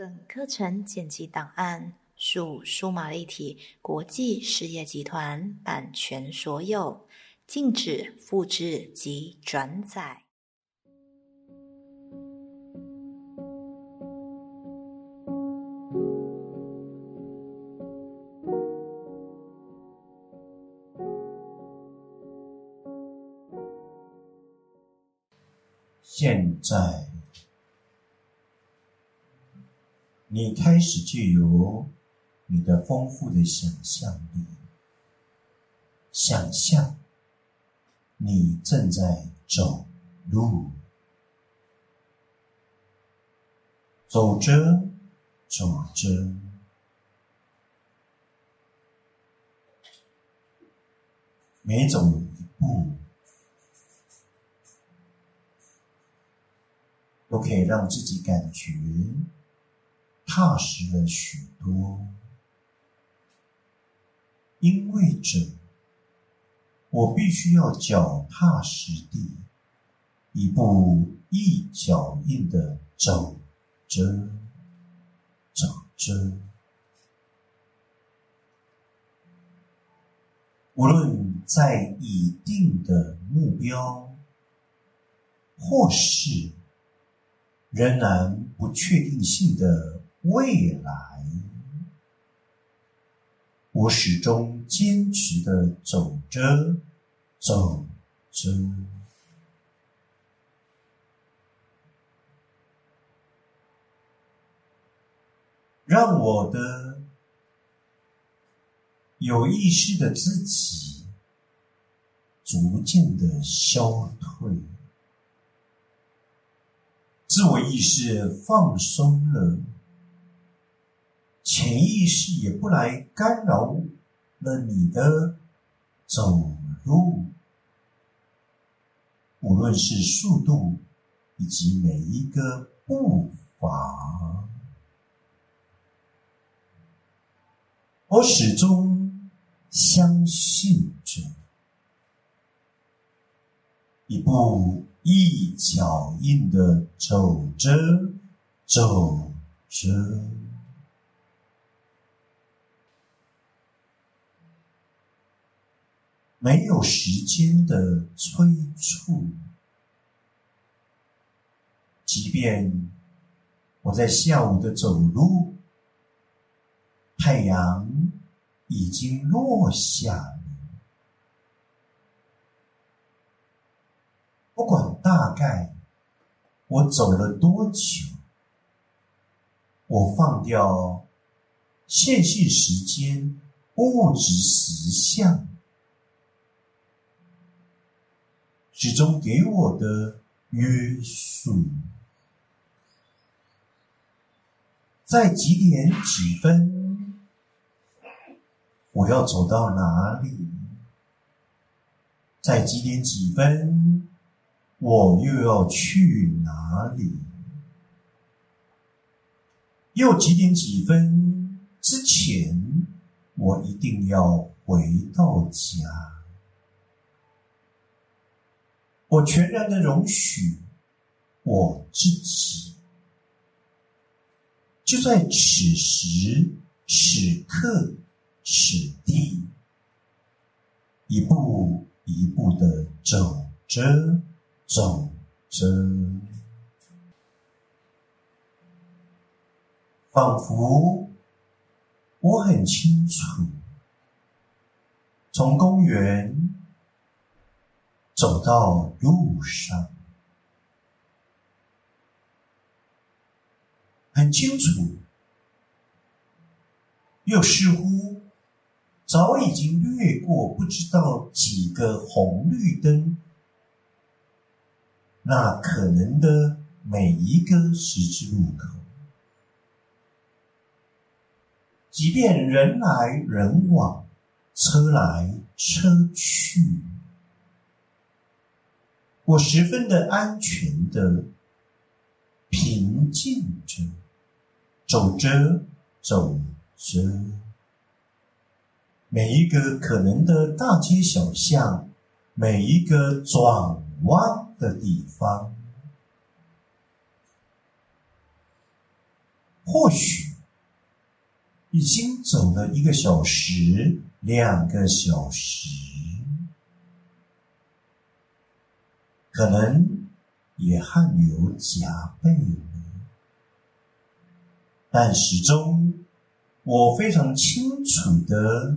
本课程剪辑档案属数码立体国际事业集团版权所有，禁止复制及转载。你开始借由你的丰富的想象力，想象你正在走路，走着走着，每走一步。都可以让自己感觉踏实了许多，因为这，我必须要脚踏实地，一步一脚印的走着，走着，无论在已定的目标，或是。仍然不确定性的未来，我始终坚持的走着，走着，让我的有意识的自己逐渐的消退。自我意识放松了，潜意识也不来干扰了你的走路，无论是速度以及每一个步伐，我始终相信着一步。一脚印的走着，走着，没有时间的催促。即便我在下午的走路，太阳已经落下。不管大概我走了多久，我放掉线性时间、物质实相，始终给我的约束，在几点几分，我要走到哪里？在几点几分？我又要去哪里？又几点几分之前，我一定要回到家。我全然的容许我自己，就在此时此刻此地，一步一步的走着。走着，仿佛我很清楚，从公园走到路上，很清楚，又似乎早已经掠过不知道几个红绿灯。那可能的每一个十字路口，即便人来人往、车来车去，我十分的安全的平静着，走着走着，每一个可能的大街小巷，每一个转弯。的地方，或许已经走了一个小时、两个小时，可能也汗流浃背了，但始终我非常清楚的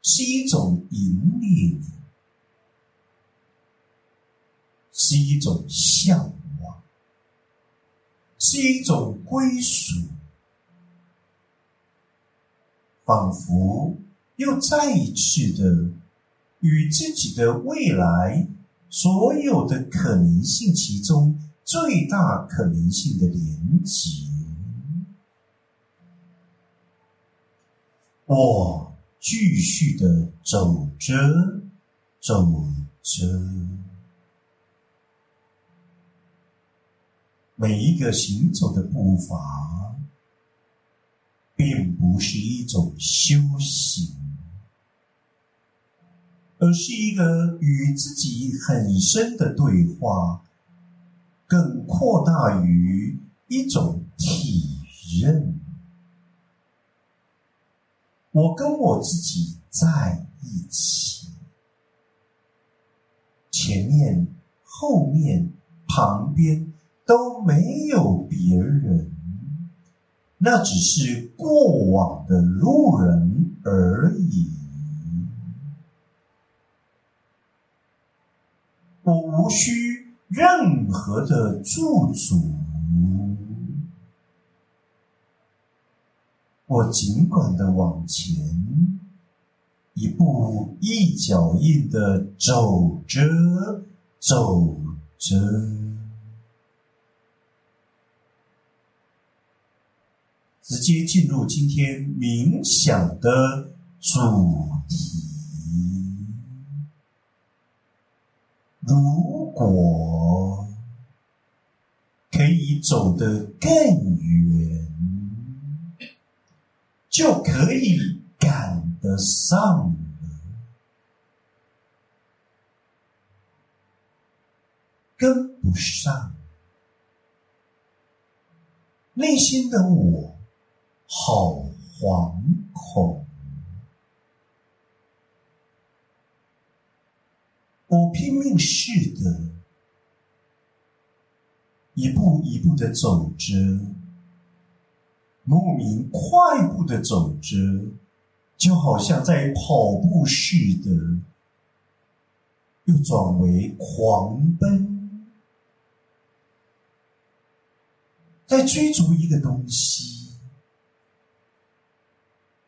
是一种引领，是一种向往。是一种归属，仿佛又再一次的与自己的未来所有的可能性其中最大可能性的连结。我继续的走着，走着。每一个行走的步伐，并不是一种修行，而是一个与自己很深的对话，更扩大于一种体认。我跟我自己在一起，前面、后面、旁边。都没有别人，那只是过往的路人而已。我无需任何的驻足，我尽管的往前，一步一脚印的走着，走着。直接进入今天冥想的主题。如果可以走得更远，就可以赶得上了。跟不上，内心的我。好惶恐！我拼命似的，一步一步的走着，莫名快步的走着，就好像在跑步似的，又转为狂奔，在追逐一个东西。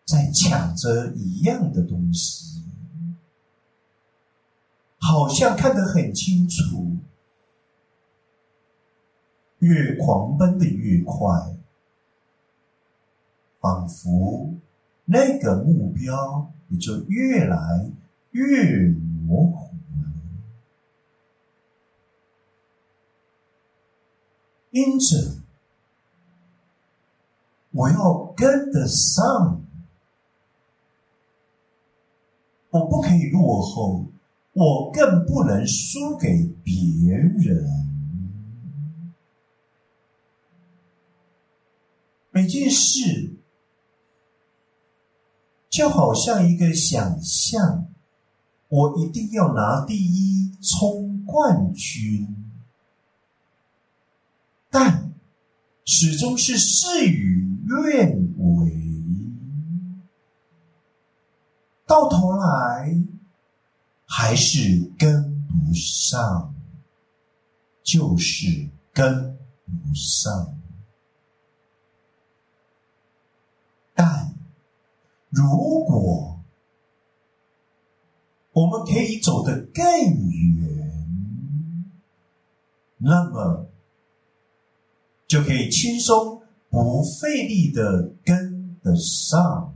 在抢着一样的东西，好像看得很清楚。越狂奔的越快，仿佛那个目标也就越来越模糊了。因此，我要跟得上。我不可以落后，我更不能输给别人。每件事就好像一个想象，我一定要拿第一，冲冠军，但始终是事与愿违。到头来还是跟不上，就是跟不上。但如果我们可以走得更远，那么就可以轻松不费力的跟得上。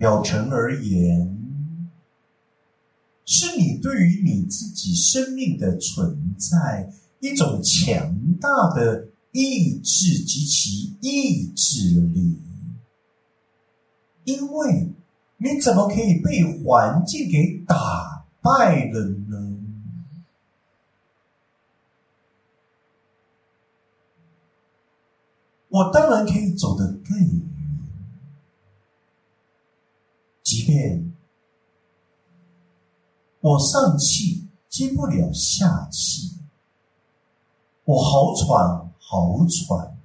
表层而言是你对于你自己生命的存在一种强大的意志及其意志力。因为你怎么可以被环境给打败了呢？我当然可以走得更远即便我上气接不了下气，我好喘好喘，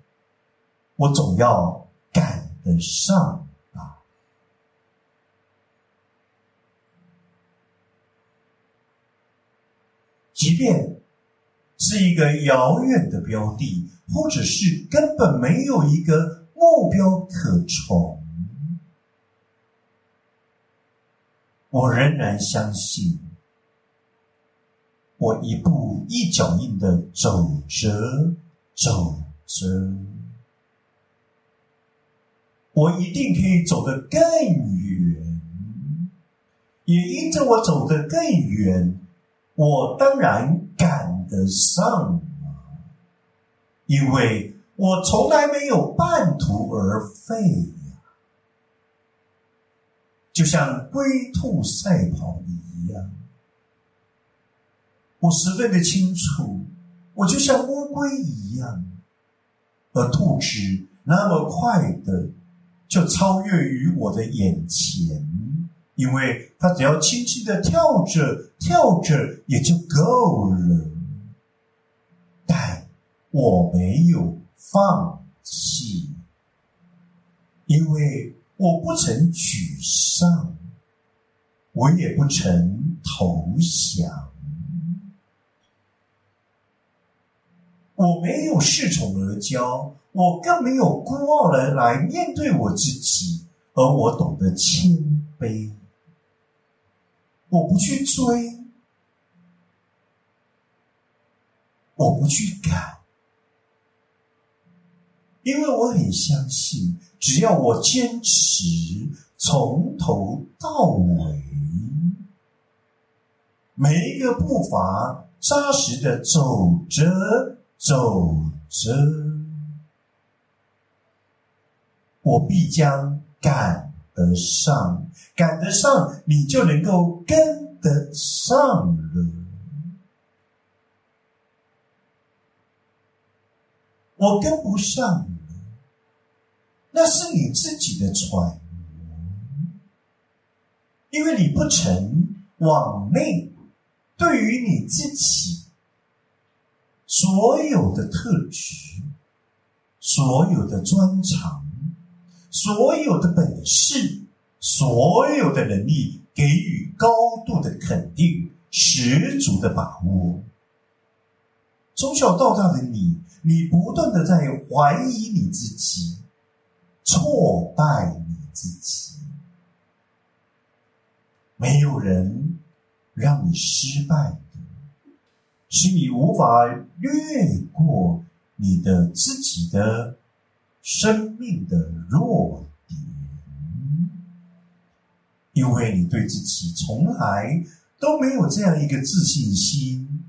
我总要赶得上啊！即便是一个遥远的标的。或者是根本没有一个目标可从，我仍然相信，我一步一脚印的走着走着，我一定可以走得更远。也因着我走得更远，我当然赶得上。因为我从来没有半途而废，就像龟兔赛跑一样，我十分的清楚，我就像乌龟一样，而兔子那么快的就超越于我的眼前，因为它只要轻轻的跳着跳着也就够了。但我没有放弃，因为我不曾沮丧，我也不曾投降。我没有恃宠而骄，我更没有孤傲的来面对我自己，而我懂得谦卑。我不去追，我不去赶。因为我很相信，只要我坚持从头到尾，每一个步伐扎实的走着走着，我必将赶得上，赶得上，你就能够跟得上了。我跟不上。那是你自己的揣摩，因为你不曾往内对于你自己所有的特质、所有的专长、所有的本事、所有的能力给予高度的肯定、十足的把握。从小到大的你，你不断的在怀疑你自己。挫败你自己，没有人让你失败的，是你无法越过你的自己的生命的弱点，因为你对自己从来都没有这样一个自信心，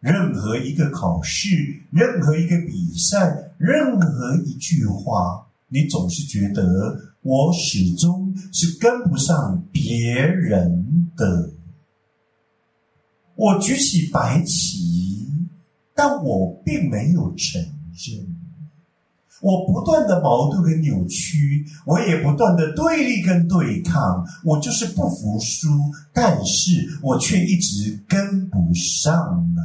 任何一个考试，任何一个比赛，任何一句话。你总是觉得我始终是跟不上别人的。我举起白旗，但我并没有承认。我不断的矛盾跟扭曲，我也不断的对立跟对抗，我就是不服输，但是我却一直跟不上啊！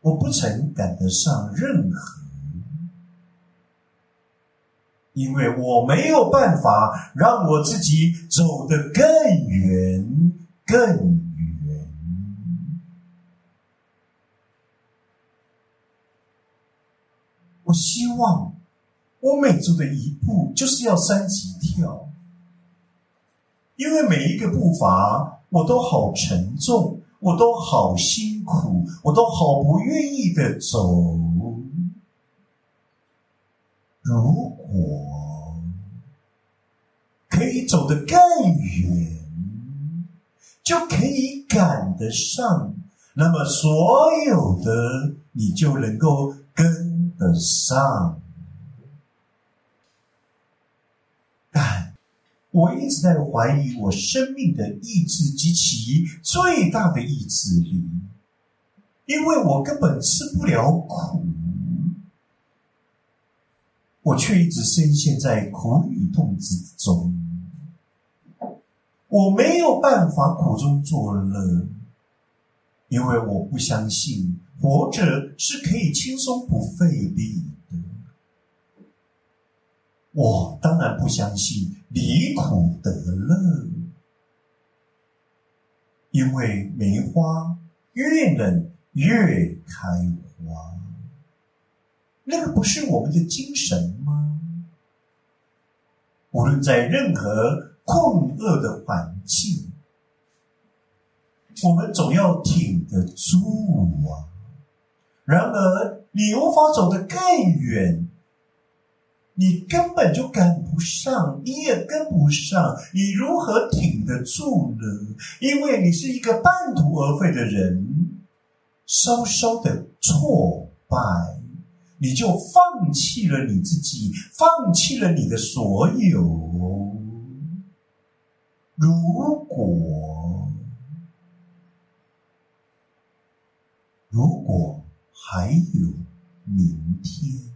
我不曾赶得上任何。因为我没有办法让我自己走得更远、更远。我希望我每走的一步就是要三级跳，因为每一个步伐我都好沉重，我都好辛苦，我都好不愿意的走。如我可以走得更远，就可以赶得上，那么所有的你就能够跟得上。但我一直在怀疑我生命的意志及其最大的意志力，因为我根本吃不了苦，我却一直深陷在苦与痛之中，我没有办法苦中作乐，因为我不相信活着是可以轻松不费力的。我当然不相信离苦得乐，因为梅花越冷越开，那个不是我们的精神吗？无论在任何困厄的环境，我们总要挺得住啊。然而，你无法走得更远。你根本就赶不上，你也跟不上，你如何挺得住呢？因为你是一个半途而废的人，稍稍的挫败，你就放弃了你自己，放弃了你的所有。如果，如果还有明天。